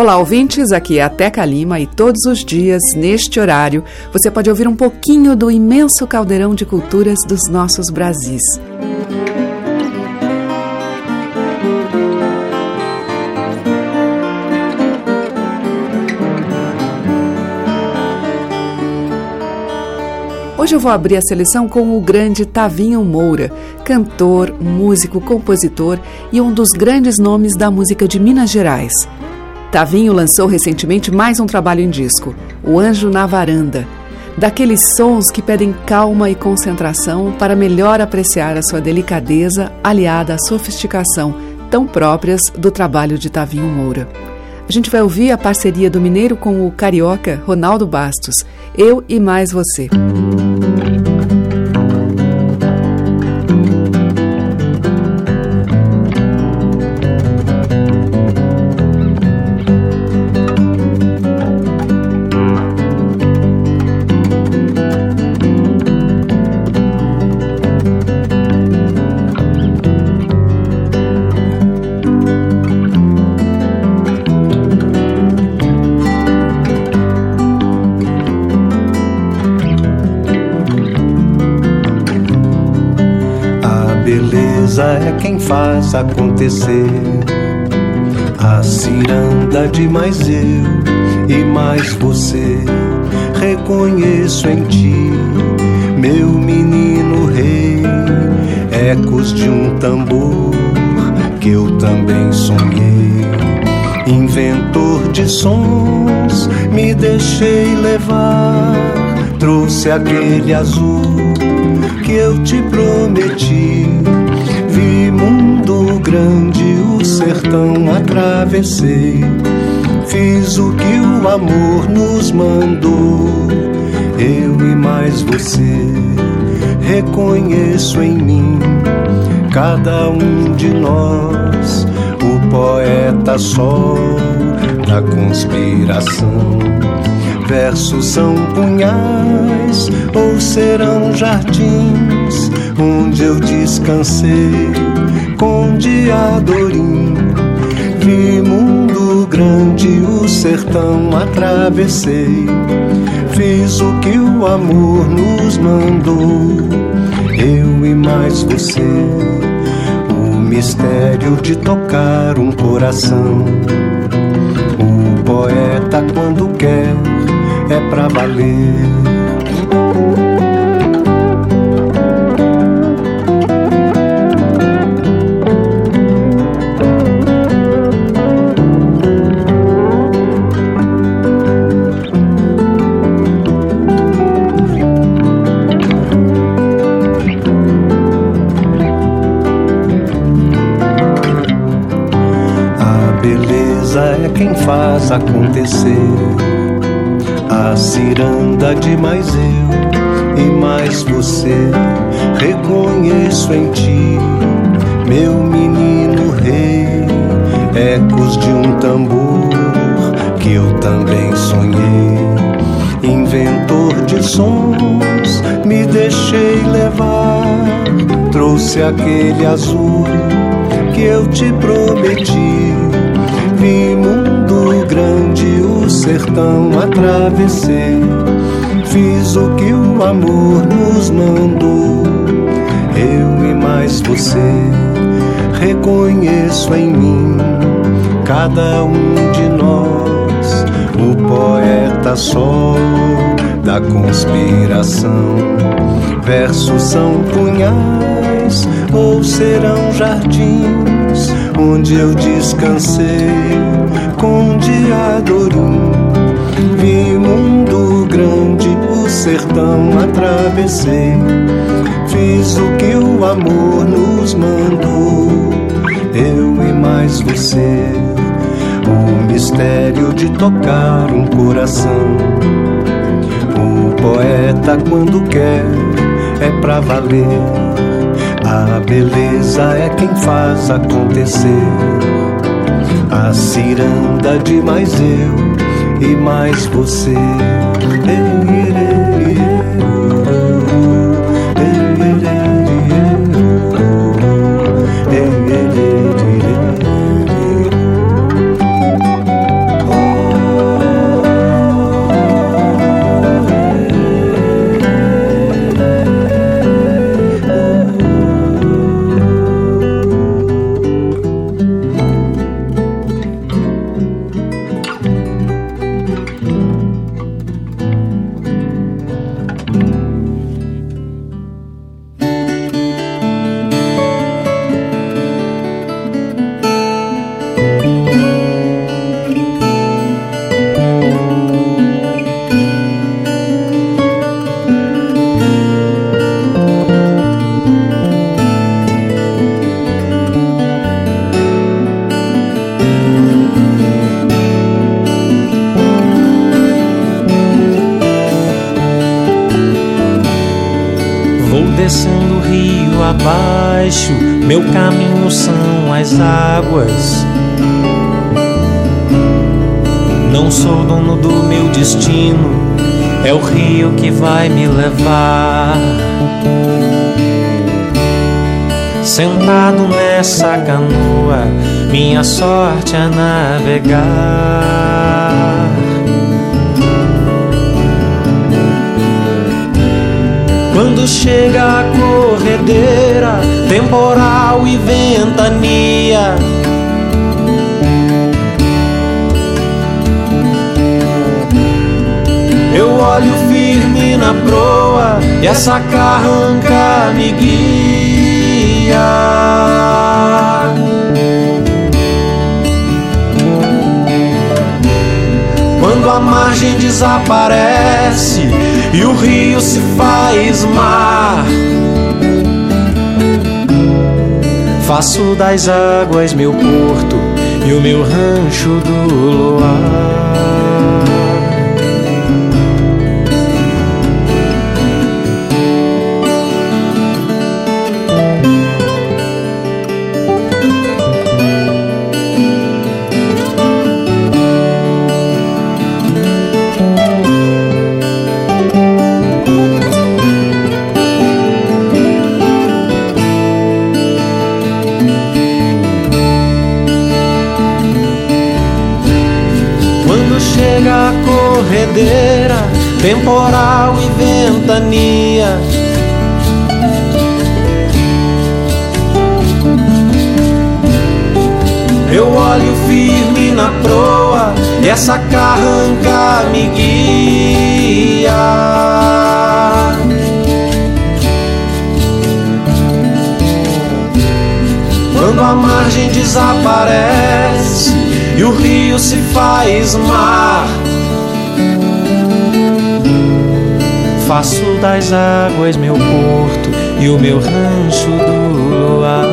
Olá, ouvintes. Aqui é a Teca Lima e todos os dias, neste horário, você pode ouvir um pouquinho do imenso caldeirão de culturas dos nossos Brasis. Hoje eu vou abrir a seleção com o grande Tavinho Moura, cantor, músico, compositor e um dos grandes nomes da música de Minas Gerais. Tavinho lançou recentemente mais um trabalho em disco, O Anjo na Varanda. Daqueles sons que pedem calma e concentração para melhor apreciar a sua delicadeza aliada à sofisticação tão próprias do trabalho de Tavinho Moura. A gente vai ouvir a parceria do mineiro com o carioca Ronaldo Bastos, Eu e Mais Você. É quem faz acontecer. A ciranda de mais eu e mais você, reconheço em ti, meu menino rei, ecos de um tambor que eu também sonhei. Inventor de sons, me deixei levar, trouxe aquele azul eu te prometi mundo grande o sertão atravessei. Fiz o que o amor nos mandou. Eu e mais você reconheço em mim cada um de nós, o poeta sol da conspiração. Versos são punhais ou serão jardins onde eu descansei com Diadorim. Vi mundo grande, o sertão atravessei. Fiz o que o amor nos mandou, eu e mais você. O mistério de tocar um coração. O poeta, quando quer, é pra valer. faz acontecer. A ciranda de mais eu e mais você, reconheço em ti, meu menino rei, ecos de um tambor que eu também sonhei. Inventor de sons, me deixei levar, trouxe aquele azul que eu te prometi. Vi grande o sertão atravessei. Fiz o que o amor nos mandou. Eu e mais você reconheço em mim cada um de nós, o poeta sol da conspiração. Versos são punhais ou serão jardins onde eu descansei com Diadorim. Vi mundo grande, o sertão atravessei. Fiz o que o amor nos mandou, eu e mais você. O mistério de tocar um coração. O poeta, quando quer, é pra valer. A beleza é quem faz acontecer. A ciranda de mais eu e mais você. E essa carranca me guia. Quando a margem desaparece e o rio se faz mar. Faço das águas meu porto e o meu rancho do luar. Corredeira, temporal e ventania. Eu olho firme na proa e essa carranca me guia. Quando a margem desaparece e o rio se faz mar. Faço das águas meu porto e o meu rancho do luar.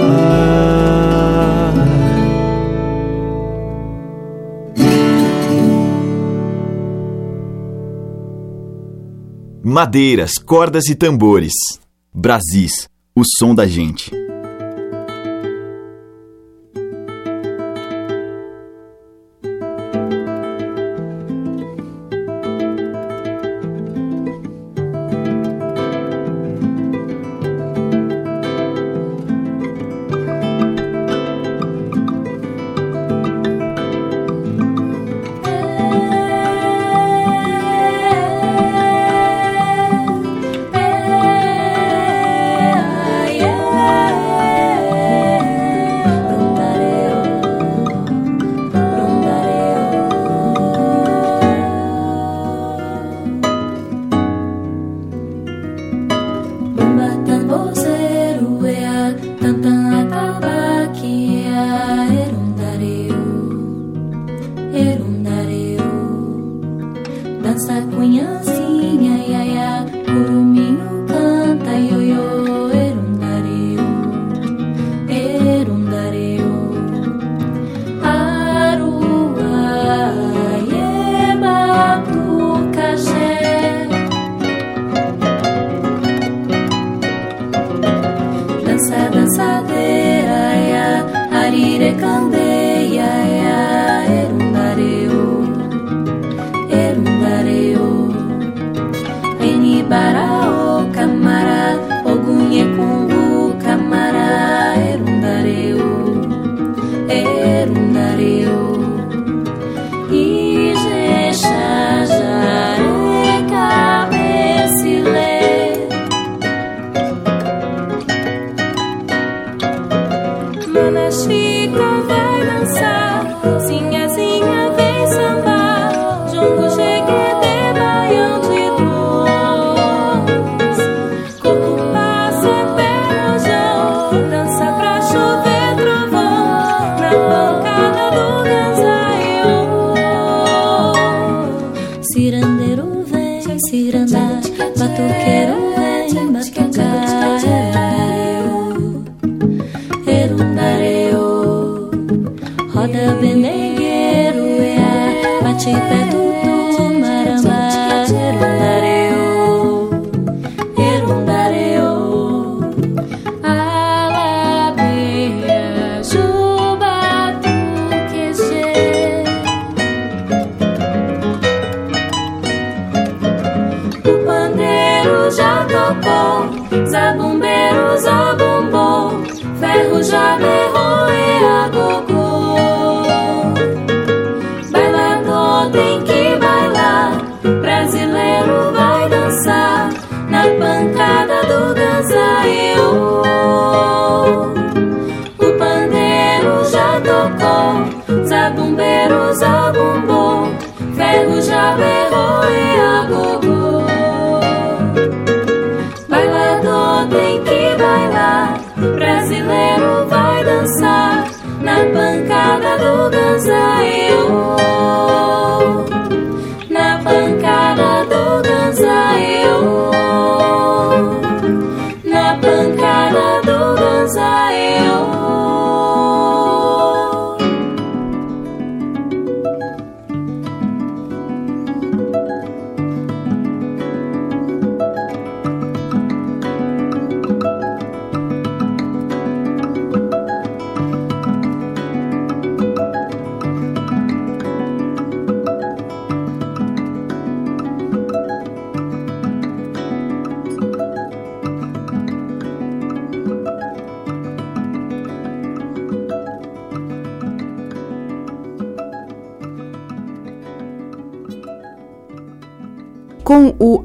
Madeiras, cordas e tambores. Brasis, o som da gente.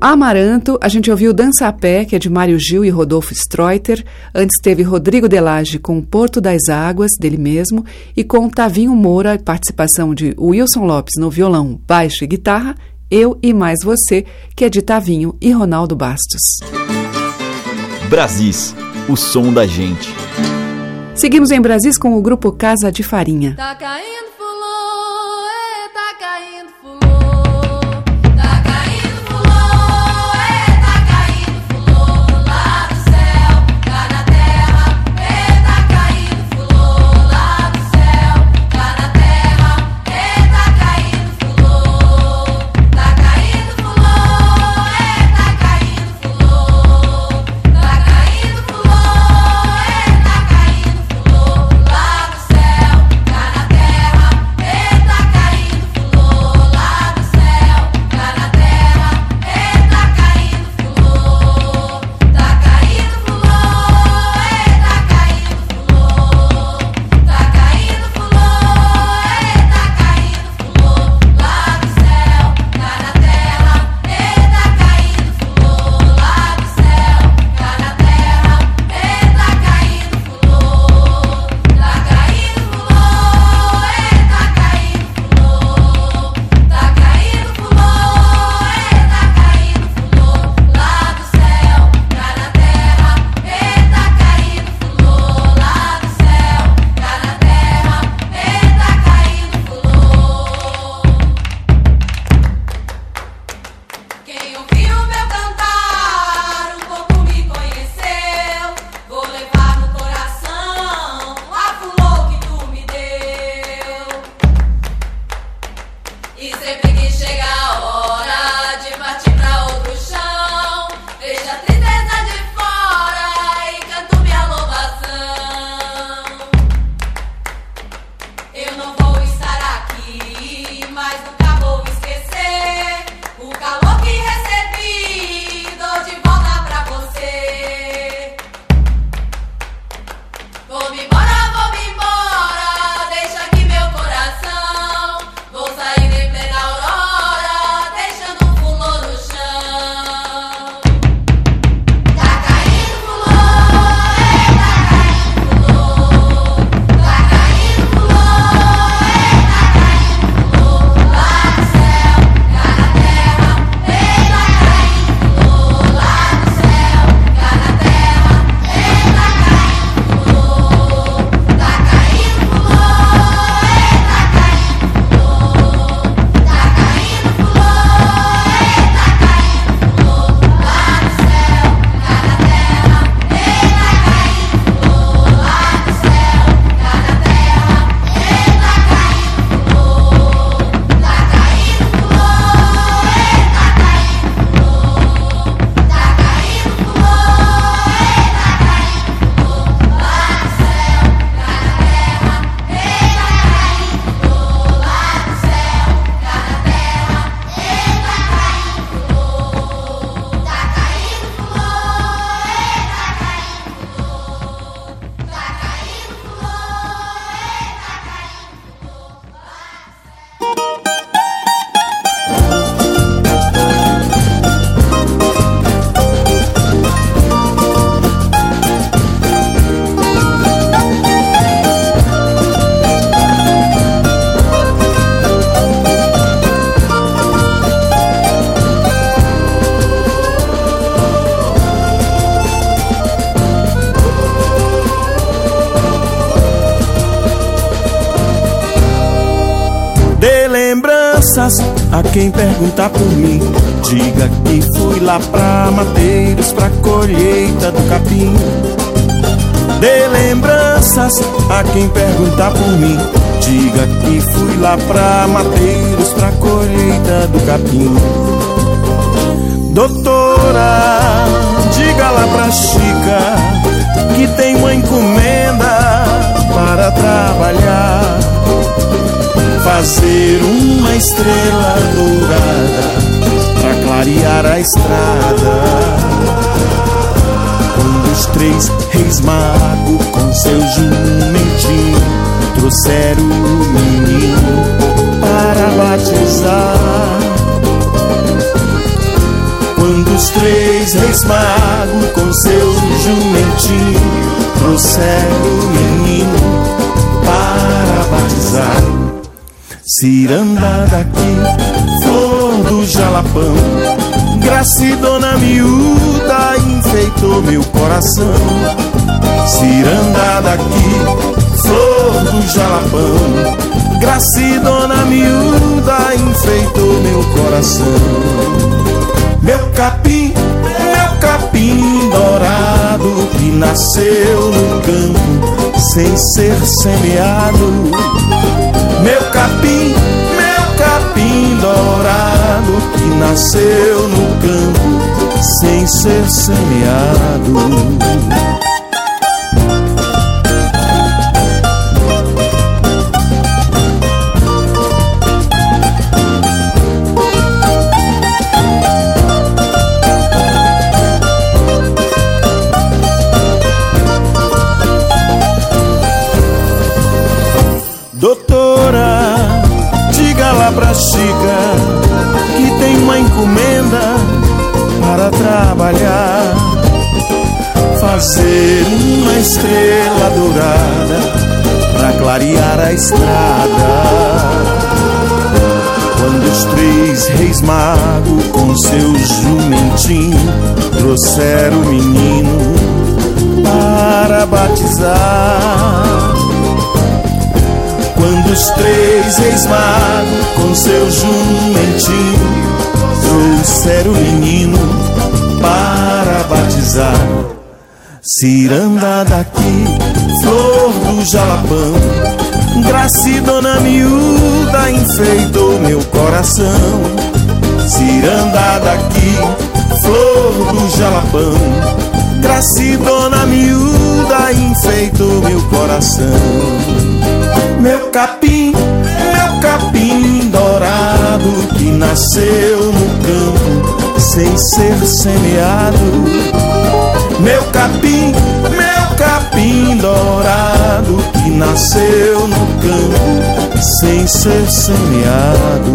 Amaranto, a gente ouviu Dança a Pé, que é de Mário Gil e Rodolfo Streuter. Antes teve Rodrigo Delage com Porto das Águas, dele mesmo, e com Tavinho Moura, participação de Wilson Lopes no violão, baixo e guitarra, Eu e Mais Você, que é de Tavinho e Ronaldo Bastos. Brasis, o som da gente. Seguimos em Brasis com o grupo Casa de Farinha. Tá caindo lá pra Mateiros pra colheita do capim. Doutora, diga lá pra Chica que tem uma encomenda para trabalhar fazer uma estrela dourada pra clarear a estrada. Quando os três reis magos com seu jumentinho trouxeram o menino para batizar. Quando os três reis magos com seu jumentinho trouxeram o menino para batizar. Ciranda daqui, flor do jalapão Gracidona miúda enfeitou meu coração Ciranda daqui, flor do jalapão Gracidona miúda enfeitou meu coração. Meu capim, meu capim dourado Que nasceu no campo sem ser semeado. Meu capim, meu capim dourado que nasceu no campo sem ser semeado. Estrada. Quando os três reis magos com seu jumentinho trouxeram o menino para batizar. Quando os três reis magos com seu jumentinho trouxeram o menino para batizar. Ciranda daqui, flor do jalapão, gracidona miúda enfeitou meu coração. Ciranda daqui, flor do jalapão, gracidona miúda enfeitou meu coração. Meu capim, meu capim dourado que nasceu no campo sem ser semeado. Meu capim, meu capim dourado nasceu no campo sem ser semeado.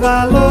tem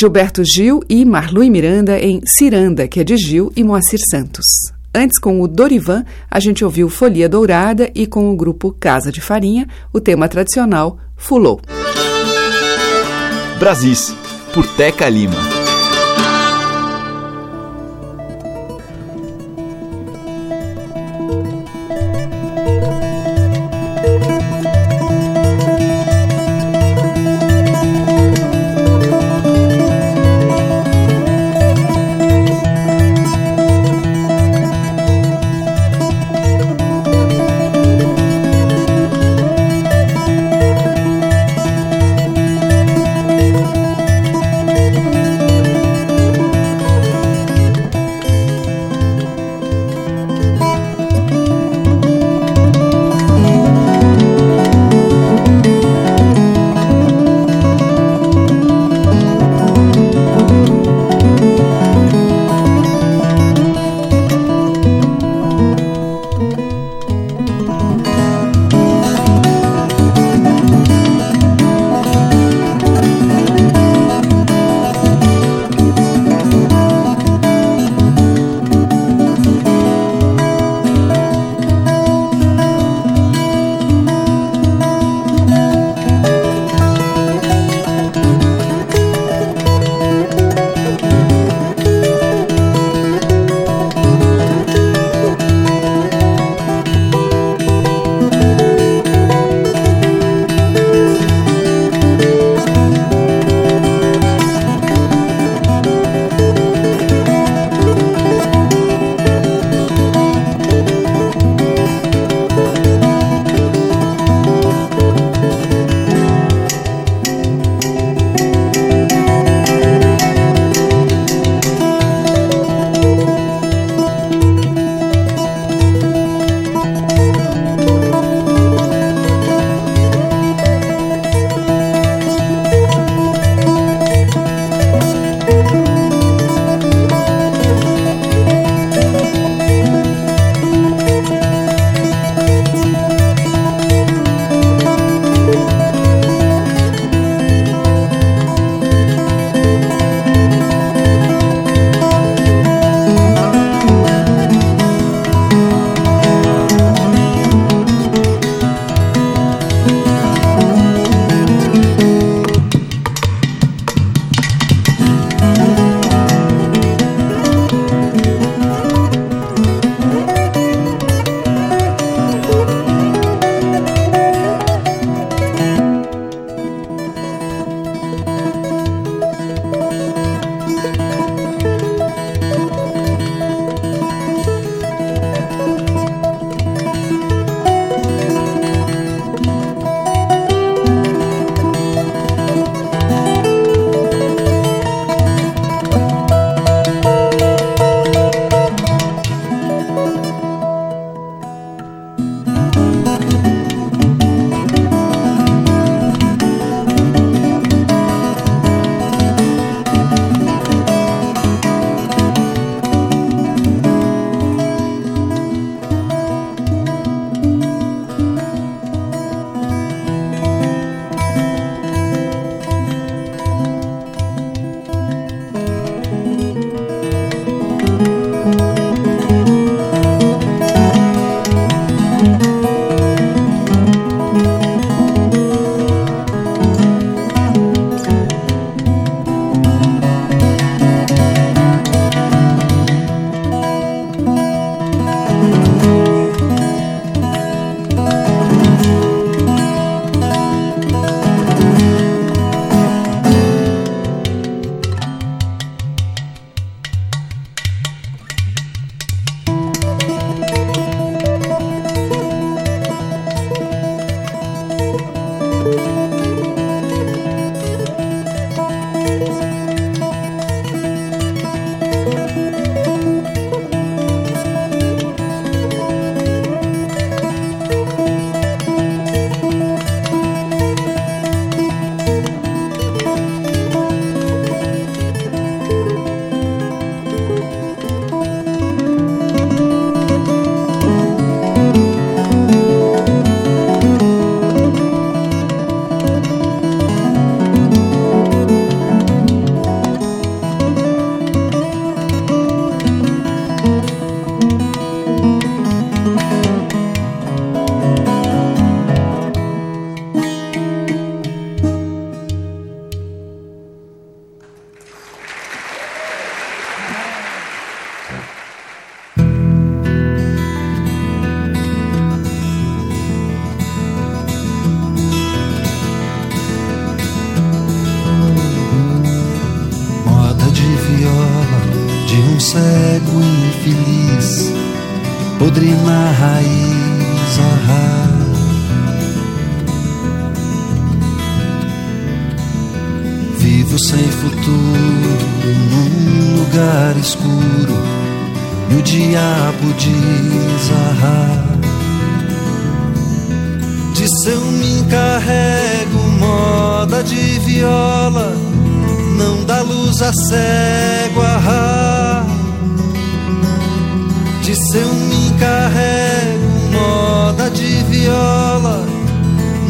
Gilberto Gil e Marlui Miranda em Ciranda, que é de Gil e Moacir Santos. Antes, com o Dorivan, a gente ouviu Folia Dourada e com o grupo Casa de Farinha, o tema tradicional Fulô. Brasis, por Teca Lima.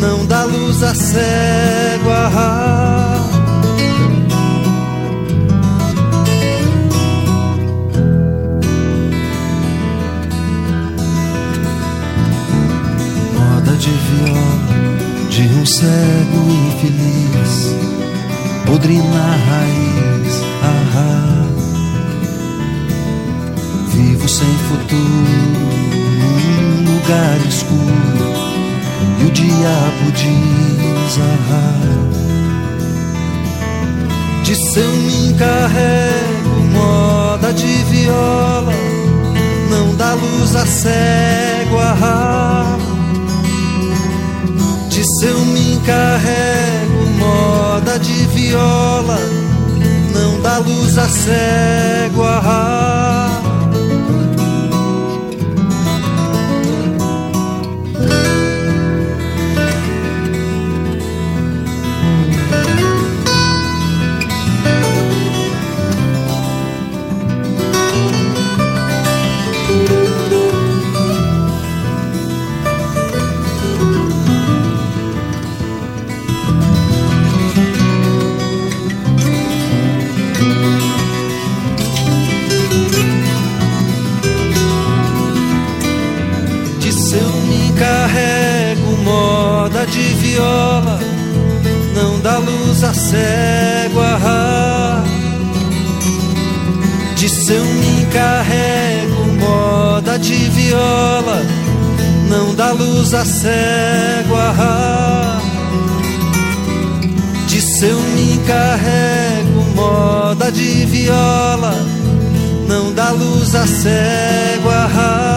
Não dá luz a cego ah, moda de viola de um cego infeliz, podre na raiz. Ah. Vivo sem futuro num lugar escuro e o diabo diz. Ah. De seu me encarrego moda de viola, não dá luz a cego. Ah. De seu me encarrego moda de viola Não dá luz a cego ah, viola Não dá luz a cego ah, De seu me encarrego moda de viola Não dá luz a cego ah, De seu me encarrego moda de viola Não dá luz a cego ah,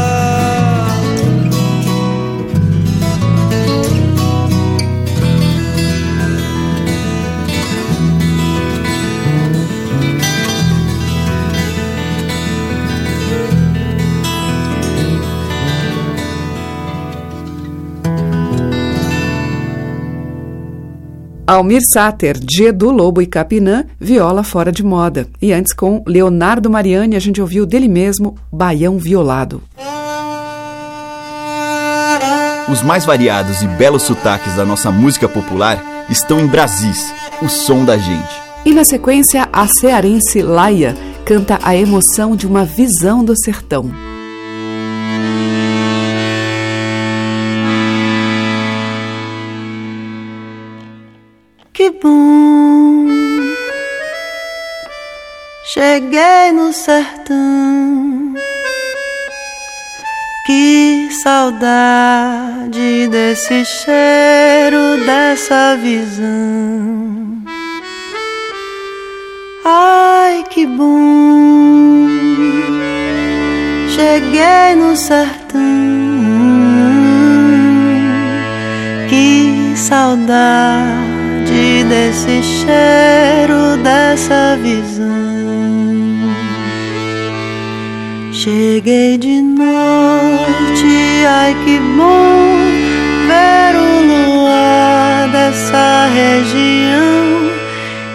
Almir Sater, de Edu Lobo e Capinã, Viola Fora de Moda. E antes, com Leonardo Mariani, a gente ouviu dele mesmo, Baião Violado. Os mais variados e belos sotaques da nossa música popular estão em Brasis, o som da gente. E na sequência, a cearense Laia canta a emoção de uma visão do sertão. Que bom, cheguei no sertão. Que saudade desse cheiro, dessa visão. Ai, que bom, cheguei no sertão. Que saudade desse cheiro, dessa visão. Cheguei de noite, ai que bom ver o luar dessa região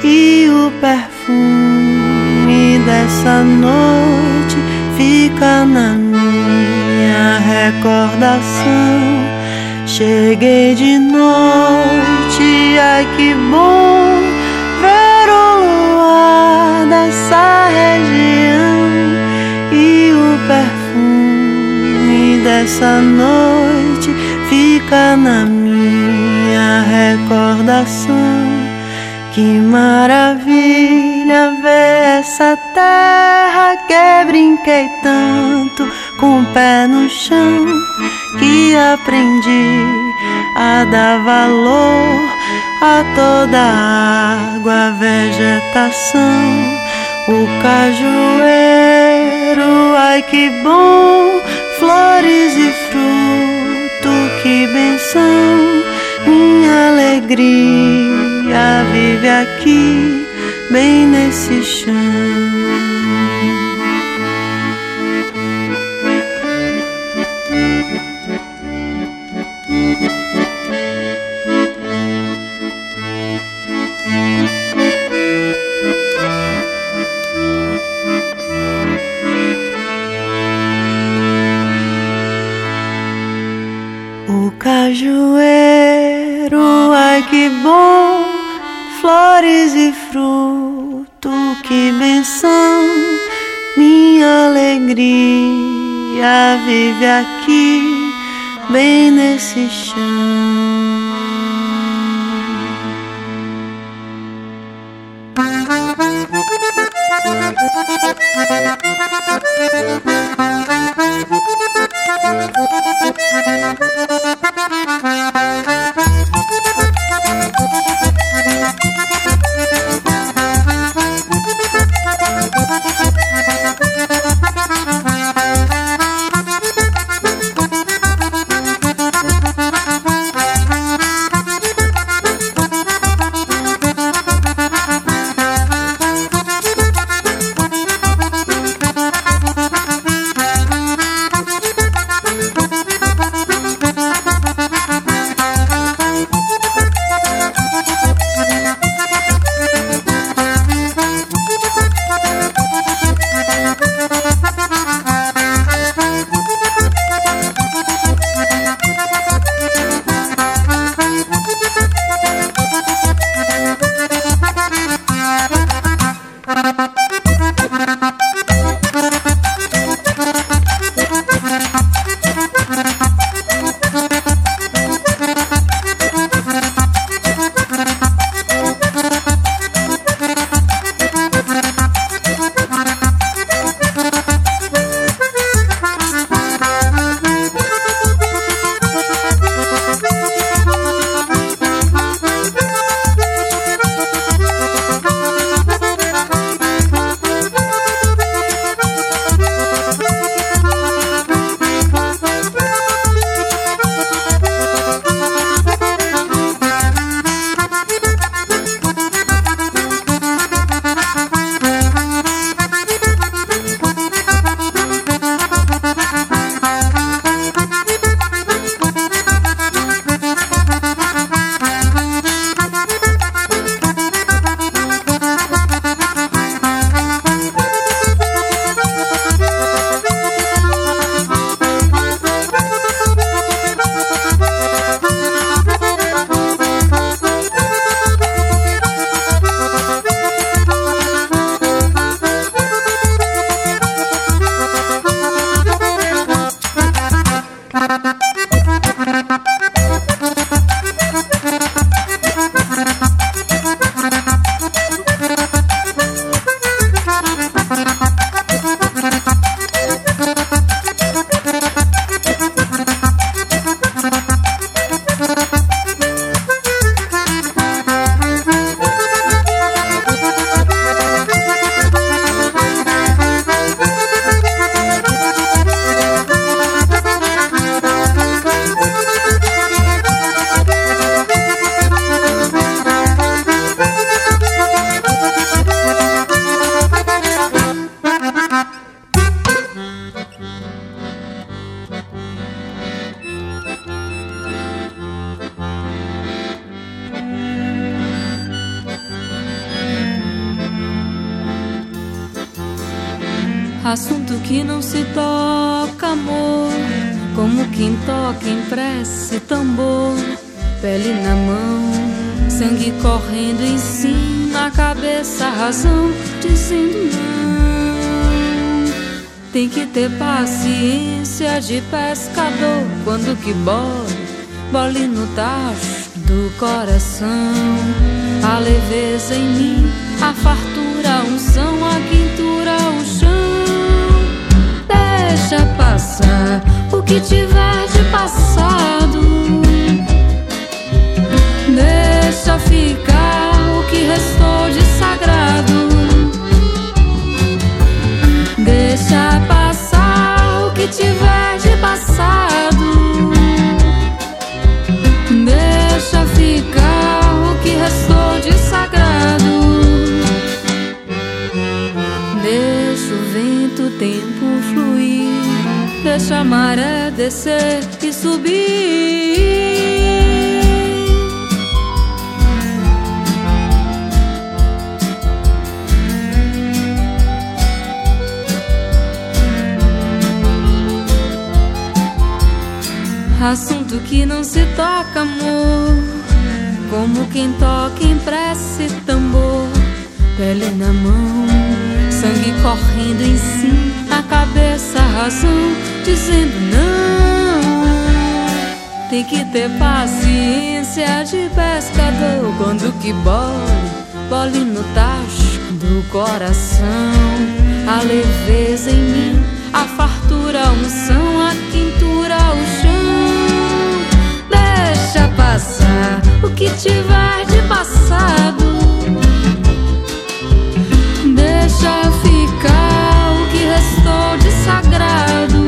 e o perfume dessa noite fica na minha recordação. Cheguei de noite, ai que bom ver o luar dessa região e o perfume dessa noite fica na minha recordação. Que maravilha ver essa terra que brinquei tanto com o pé no chão que aprendi a dar valor a toda a água, a vegetação, o cajueiro. Ai que bom, flores e fruto, que benção, minha alegria vive aqui, bem nesse chão. Cajueiro, ai que bom, flores e fruto, que benção, minha alegria vive aqui, bem nesse chão. Assunto o que bole, bole no tacho do coração. A leveza em mim, a fartura, a unção, a quintura, o chão. Deixa passar o que tiver de passado. Deixa ficar o que restou de sagrado. Deixa passar o que tiver de passado. Deixa a maré descer e subir. Assunto que não se toca, amor. Como quem toca em prece tambor. Pele na mão, sangue correndo em si. A cabeça, razão, dizendo não. Tem que ter paciência de pescador. Quando que bole, bole no tacho do coração. A leveza em mim, a fartura, a unção, a quintura, o chão deixa passar o que tiver de passado. Deixa ficar o que restou de sagrado.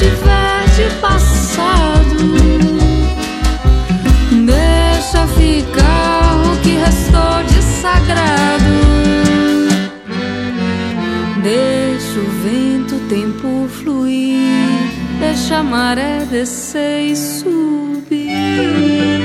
Tiver de passado. Deixa ficar o que restou de sagrado. Deixa o vento, o tempo fluir. Deixa a maré descer e subir.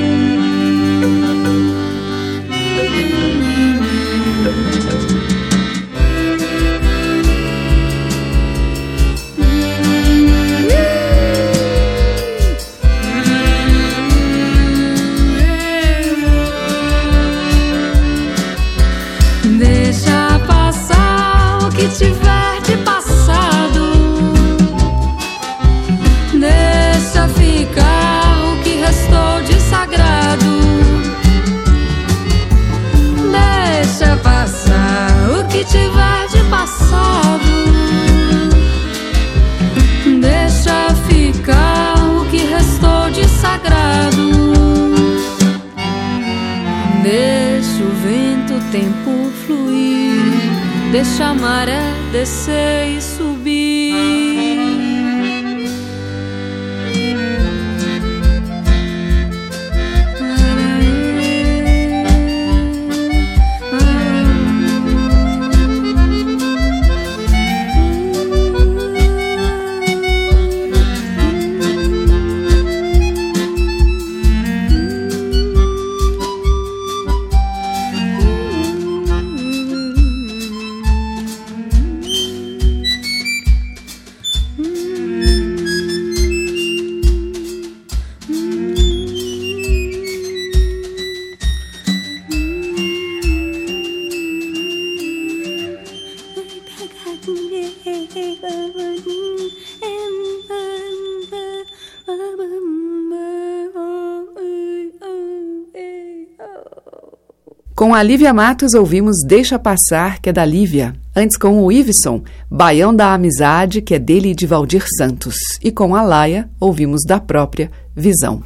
Deixa a maré descer e a Lívia Matos ouvimos Deixa Passar, que é da Lívia. Antes com o Iveson, Baião da Amizade, que é dele e de Valdir Santos. E com a Laia, ouvimos da própria Visão.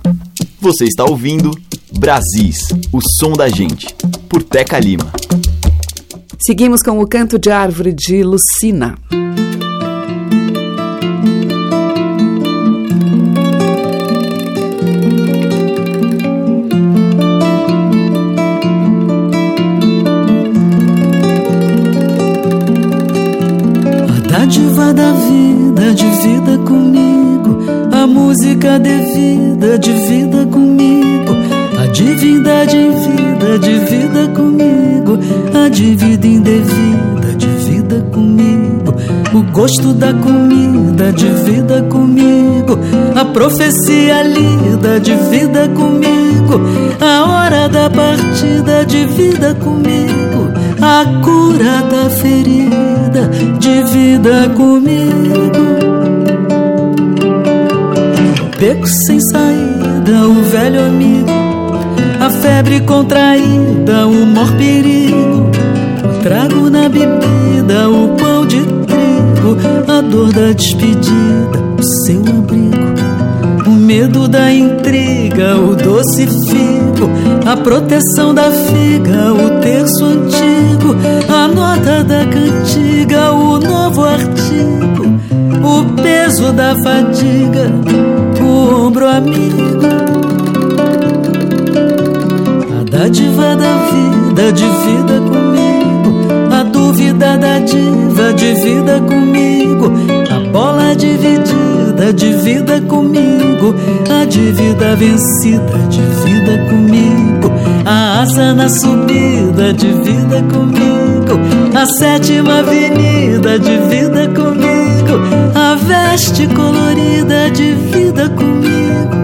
Você está ouvindo Brasis, o som da gente, por Teca Lima. Seguimos com o Canto de Árvore de Lucina. Da comida, divida comigo. A profecia lida, divida comigo. A hora da partida, divida comigo. A cura da ferida, divida comigo. Beco sem saída, o velho amigo. A febre contraída, o mor perigo. O trago na bebida, o pão de trigo. Dor da despedida, o seu abrigo. O medo da intriga, o doce figo. A proteção da figa, o terço antigo. A nota da cantiga, o novo artigo. O peso da fadiga, o ombro amigo. A dádiva da vida, vida, divida comigo. A dúvida da diva, divida comigo. A bola dividida, divida comigo. A dívida vencida, divida comigo. A asa na subida, divida comigo. A sétima avenida, divida comigo. A veste colorida, divida comigo.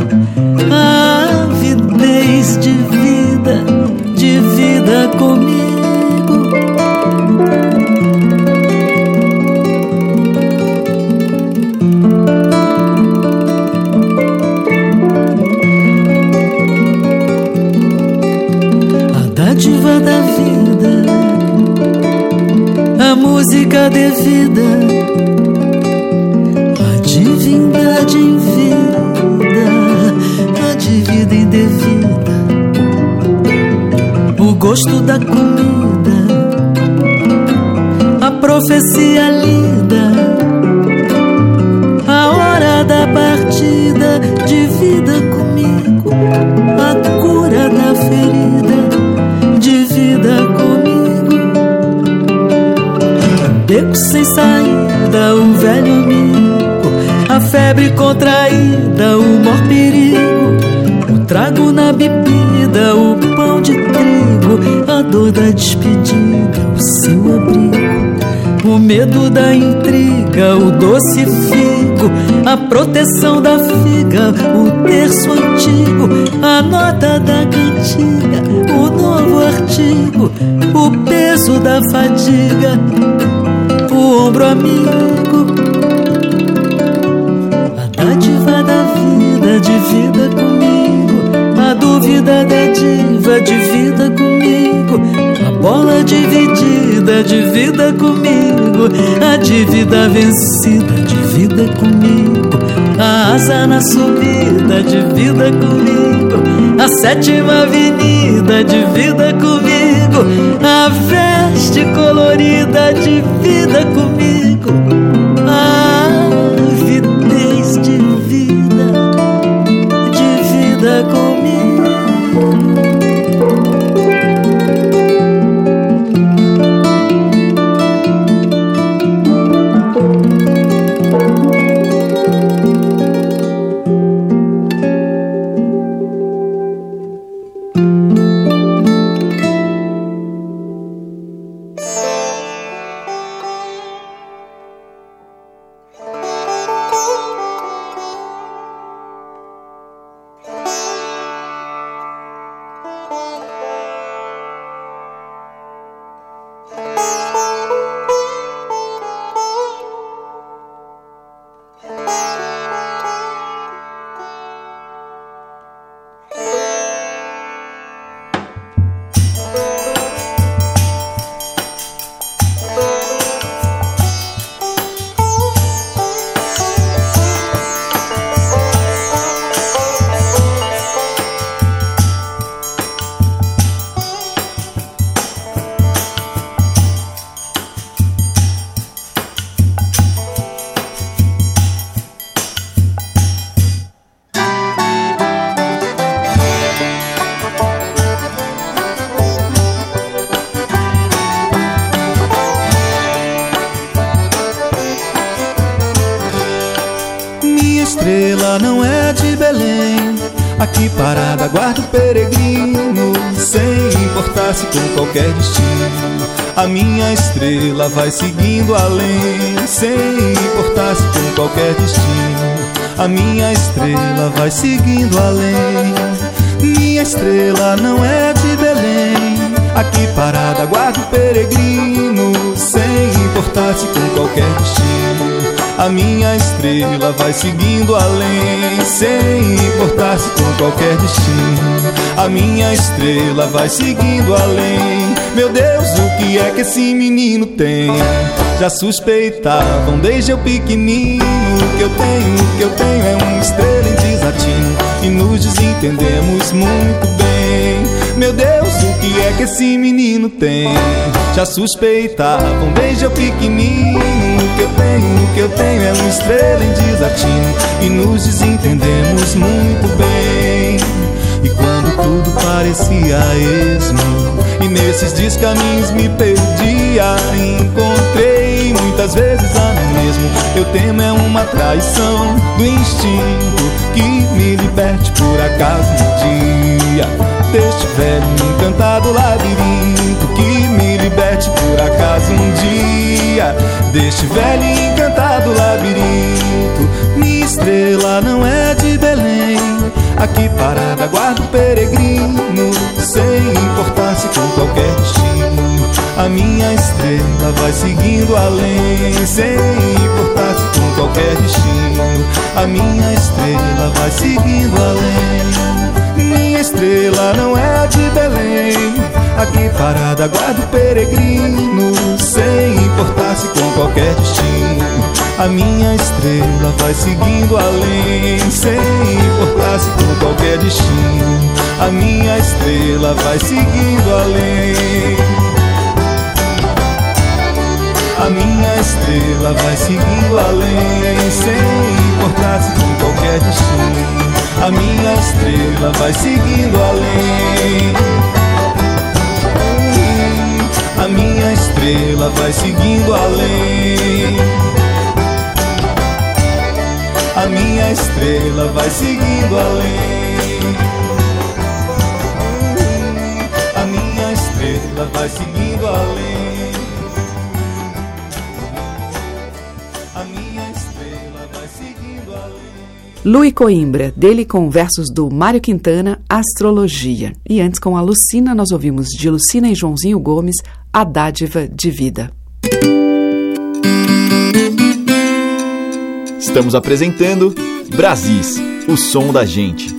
A avidez de vida, divida comigo. Música devida, a divindade em vida, a dívida indevida, o gosto da comida, a profecia lida, Beco sem saída, o velho amigo, a febre contraída, o maior perigo, o trago na bebida, o pão de trigo, a dor da despedida, o seu abrigo. O medo da intriga, o doce figo, a proteção da figa, o terço antigo, a nota da cantiga, o novo artigo, o peso da fadiga, ombro amigo, a dádiva da vida, divida comigo, a dúvida da diva, divida comigo, a bola dividida, divida comigo, a dívida vencida, divida comigo, a asa na subida, divida comigo, a sétima avenida, divida comigo, a veste colorida, divida comigo, estrela vai seguindo além, sem importar se com qualquer destino. A minha estrela vai seguindo além. Minha estrela não é de Belém. Aqui parada guarda o peregrino, sem importar se com qualquer destino. A minha estrela vai seguindo além, sem importar se com qualquer destino. A minha estrela vai seguindo além. Meu Deus, o que é que esse menino tem? Já suspeitavam desde eu pequenino que eu tenho, o que eu tenho é uma estrela em desatino e nos desentendemos muito bem. Meu Deus, o que é que esse menino tem? Já suspeitavam desde eu pequenino que eu tenho, o que eu tenho é uma estrela em desatino e nos desentendemos muito bem. E quando tudo parecia esmo, E nesses descaminhos me perdia. Encontrei muitas vezes a mim mesmo. Eu temo é uma traição do instinto que me liberte por acaso um dia deste velho encantado labirinto que me liberte por acaso um dia deste velho encantado labirinto. Minha estrela não é de Belém, aqui parada guardo peregrino, sem importar-se com qualquer destino. A minha estrela vai seguindo além, sem importar-se com qualquer destino. A minha estrela vai seguindo além. Minha estrela não é de Belém, aqui parada guardo peregrino, sem importar-se com qualquer destino. A minha estrela vai seguindo além, sem importar-se com qualquer destino. A minha estrela vai seguindo além. A minha estrela vai seguindo além, sem importar-se com qualquer destino. A minha estrela vai seguindo além. A minha estrela vai seguindo além. A minha estrela vai seguindo além. A minha estrela vai seguindo além. Lui Coimbra, dele com versos do Mário Quintana, Astrologia. E antes, com a Lucina, nós ouvimos de Lucina e Joãozinho Gomes, A Dádiva de Vida. Estamos apresentando Brasis, o som da gente.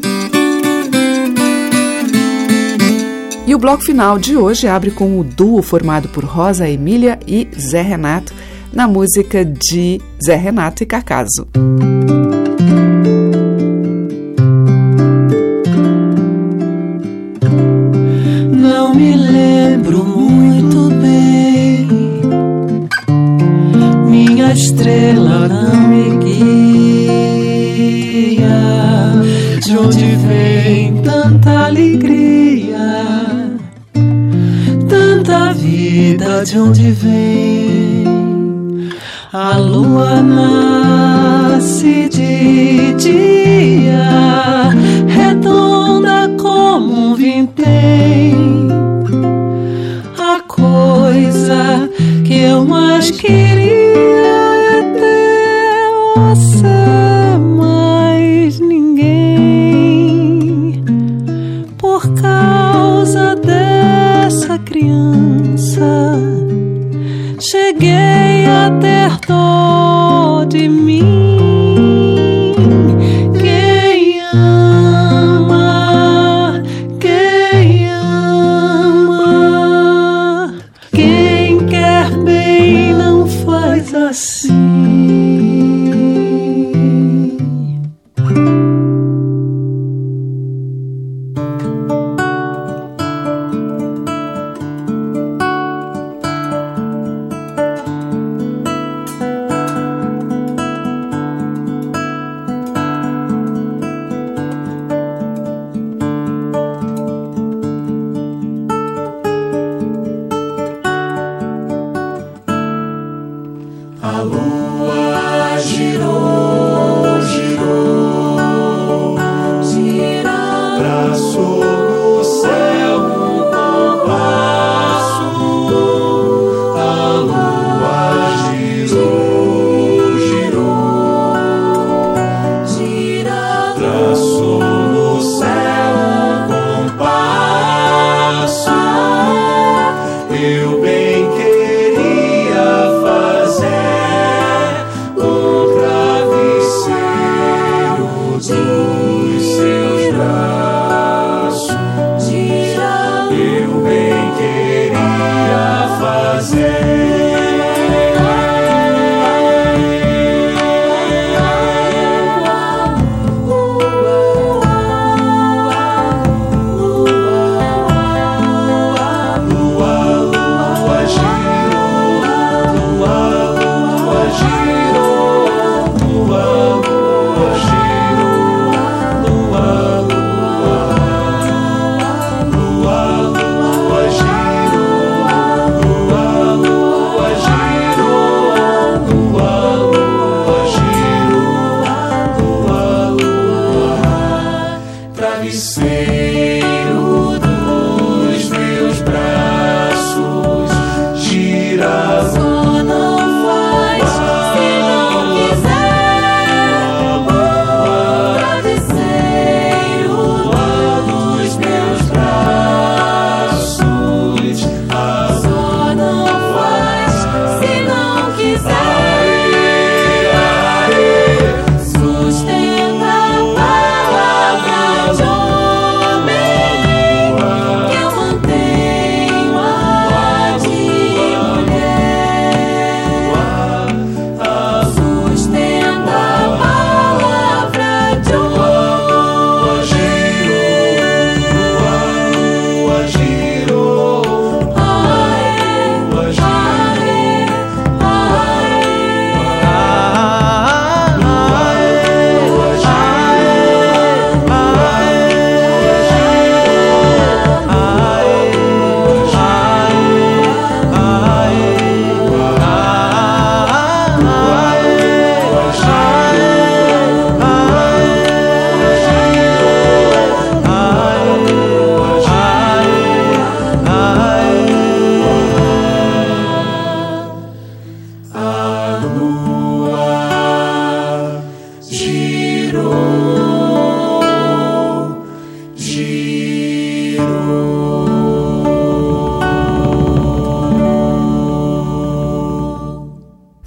E o bloco final de hoje abre com o duo formado por Rosa Emília e Zé Renato, na música de Zé Renato e Cacaso.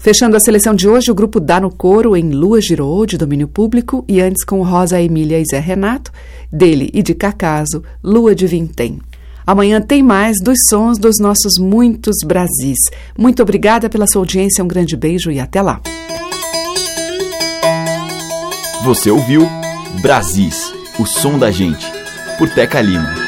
Fechando a seleção de hoje, o grupo Dá no Coro em Lua Girou, de domínio público, e antes com Rosa Emília e Zé Renato, dele e de Cacaso, Lua de Vintém. Amanhã tem mais dos sons dos nossos muitos Brasis. Muito obrigada pela sua audiência, um grande beijo e até lá. Você ouviu Brasis, o som da gente, por Teca Lima.